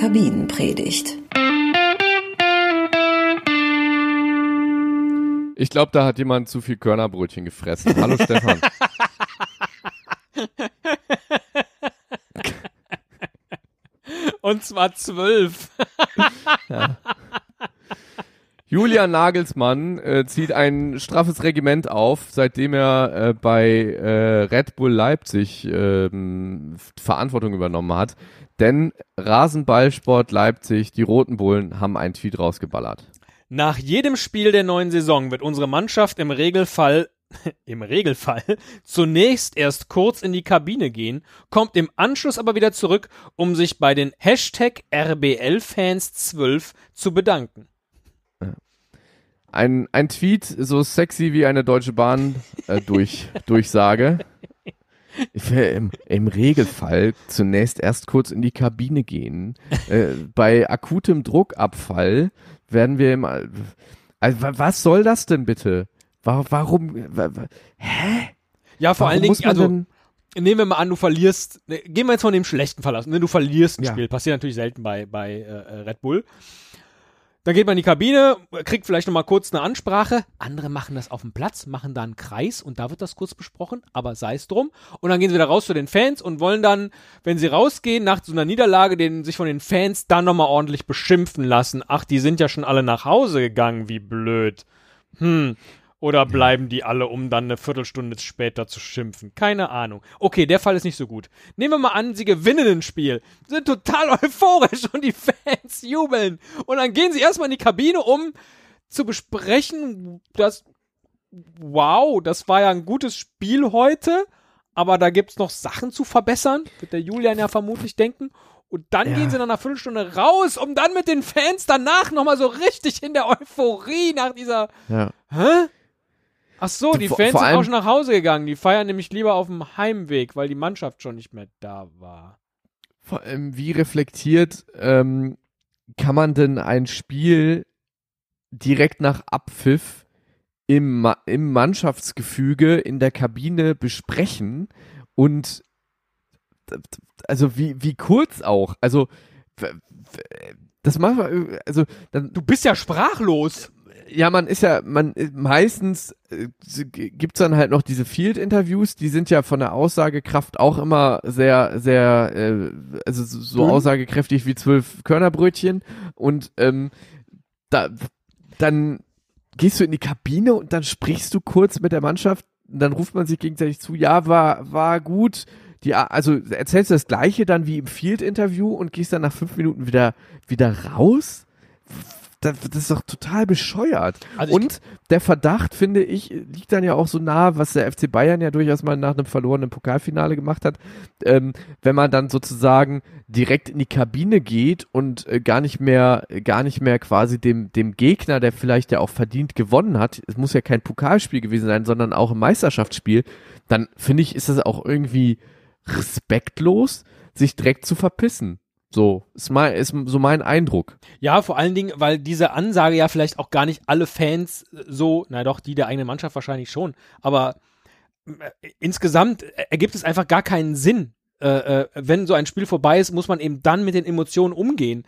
Kabinenpredigt. Ich glaube, da hat jemand zu viel Körnerbrötchen gefressen. Hallo Stefan. Und zwar zwölf. Julian Nagelsmann äh, zieht ein straffes Regiment auf, seitdem er äh, bei äh, Red Bull Leipzig ähm, Verantwortung übernommen hat. Denn Rasenballsport Leipzig, die Roten Bullen, haben einen Tweet rausgeballert. Nach jedem Spiel der neuen Saison wird unsere Mannschaft im Regelfall im Regelfall zunächst erst kurz in die Kabine gehen, kommt im Anschluss aber wieder zurück, um sich bei den Hashtag RBL-Fans 12 zu bedanken. Ein, ein Tweet so sexy wie eine Deutsche Bahn äh, durch, Durchsage. Ich will im, Im Regelfall zunächst erst kurz in die Kabine gehen. Äh, bei akutem Druckabfall werden wir im. Also, was soll das denn bitte? Warum? warum hä? Ja, vor warum allen Dingen, also denn, nehmen wir mal an, du verlierst, ne, gehen wir jetzt von dem schlechten aus, ne, du verlierst ein Ja. Spiel, passiert natürlich selten bei, bei äh, Red Bull. Dann geht man in die Kabine, kriegt vielleicht nochmal kurz eine Ansprache. Andere machen das auf dem Platz, machen da einen Kreis und da wird das kurz besprochen, aber sei es drum. Und dann gehen sie wieder raus zu den Fans und wollen dann, wenn sie rausgehen, nach so einer Niederlage, den, sich von den Fans dann nochmal ordentlich beschimpfen lassen. Ach, die sind ja schon alle nach Hause gegangen, wie blöd. Hm. Oder bleiben die alle, um dann eine Viertelstunde später zu schimpfen? Keine Ahnung. Okay, der Fall ist nicht so gut. Nehmen wir mal an, sie gewinnen ein Spiel, sind total euphorisch und die Fans jubeln. Und dann gehen sie erstmal in die Kabine, um zu besprechen, dass, wow, das war ja ein gutes Spiel heute, aber da gibt's noch Sachen zu verbessern, wird der Julian ja vermutlich denken. Und dann Ja. gehen sie nach einer Viertelstunde raus, um dann mit den Fans danach nochmal so richtig in der Euphorie nach dieser ja. Hä? Ach so, die Vor- Fans sind auch schon nach Hause gegangen. Die feiern nämlich lieber auf dem Heimweg, weil die Mannschaft schon nicht mehr da war. Vor allem, wie reflektiert ähm, kann man denn ein Spiel direkt nach Abpfiff im, Ma im Mannschaftsgefüge in der Kabine besprechen und also wie, wie kurz auch. Also das machen wir, also dann, Du bist ja sprachlos. Ja, man ist ja, man äh, meistens äh, gibt's dann halt noch diese Field-Interviews, die sind ja von der Aussagekraft auch immer sehr, sehr, äh, also so, Dünn. aussagekräftig wie zwölf Körnerbrötchen und ähm, da, dann gehst du in die Kabine und dann sprichst du kurz mit der Mannschaft, und dann ruft man sich gegenseitig zu, ja, war, war gut. Die, also erzählst du das Gleiche dann wie im Field-Interview und gehst dann nach fünf Minuten wieder, wieder raus? Das, ist doch total bescheuert. Also und der Verdacht, finde ich, liegt dann ja auch so nah, was der FC Bayern ja durchaus mal nach einem verlorenen Pokalfinale gemacht hat. Ähm, wenn man dann sozusagen direkt in die Kabine geht und äh, gar nicht mehr, gar nicht mehr quasi dem, dem Gegner, der vielleicht ja auch verdient gewonnen hat, es muss ja kein Pokalspiel gewesen sein, sondern auch ein Meisterschaftsspiel, dann finde ich, ist das auch irgendwie respektlos, sich direkt zu verpissen. So, ist, mein, ist so mein Eindruck. Ja, vor allen Dingen, weil diese Ansage ja vielleicht auch gar nicht alle Fans so, na doch, die der eigenen Mannschaft wahrscheinlich schon, aber äh, insgesamt ergibt es einfach gar keinen Sinn. Äh, äh, wenn so ein Spiel vorbei ist, muss man eben dann mit den Emotionen umgehen.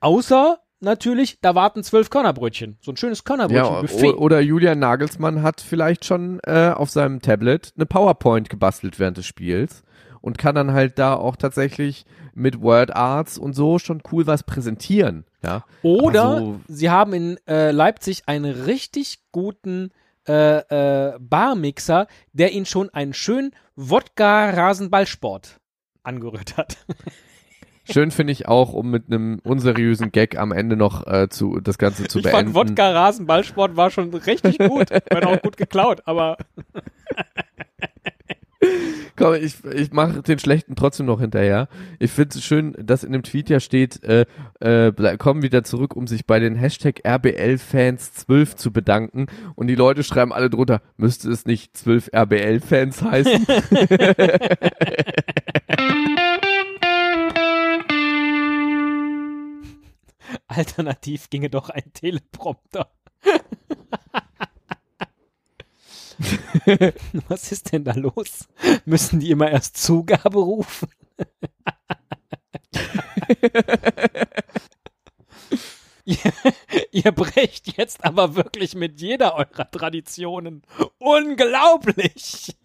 Außer natürlich, da warten zwölf Körnerbrötchen. So ein schönes Ja, Körnerbrötchen-Buffet. o- oder Julian Nagelsmann hat vielleicht schon äh, auf seinem Tablet eine PowerPoint gebastelt während des Spiels und kann dann halt da auch tatsächlich mit Word Arts und so schon cool was präsentieren. Ja, Oder Aber so- sie haben in äh, Leipzig einen richtig guten äh, äh, Barmixer, der ihnen schon einen schönen Wodka-Rasenballsport angerührt hat. schön finde ich auch, um mit einem unseriösen Gag am Ende noch äh, zu das Ganze zu ich beenden. fand Wodka-Rasenballsport war schon richtig gut, war auch gut geklaut, aber Komm, ich, ich mache den schlechten trotzdem noch hinterher. Ich finde es schön, dass in dem Tweet ja steht, äh, äh, kommen wieder zurück, um sich bei den Hashtag RBL-Fans 12 zu bedanken. Und die Leute schreiben alle drunter, müsste es nicht 12 RBL-Fans heißen? alternativ ginge doch ein Teleprompter. Was ist denn da los? Müssen die immer erst Zugabe rufen? ihr, ihr brecht jetzt aber wirklich mit jeder eurer Traditionen. Unglaublich!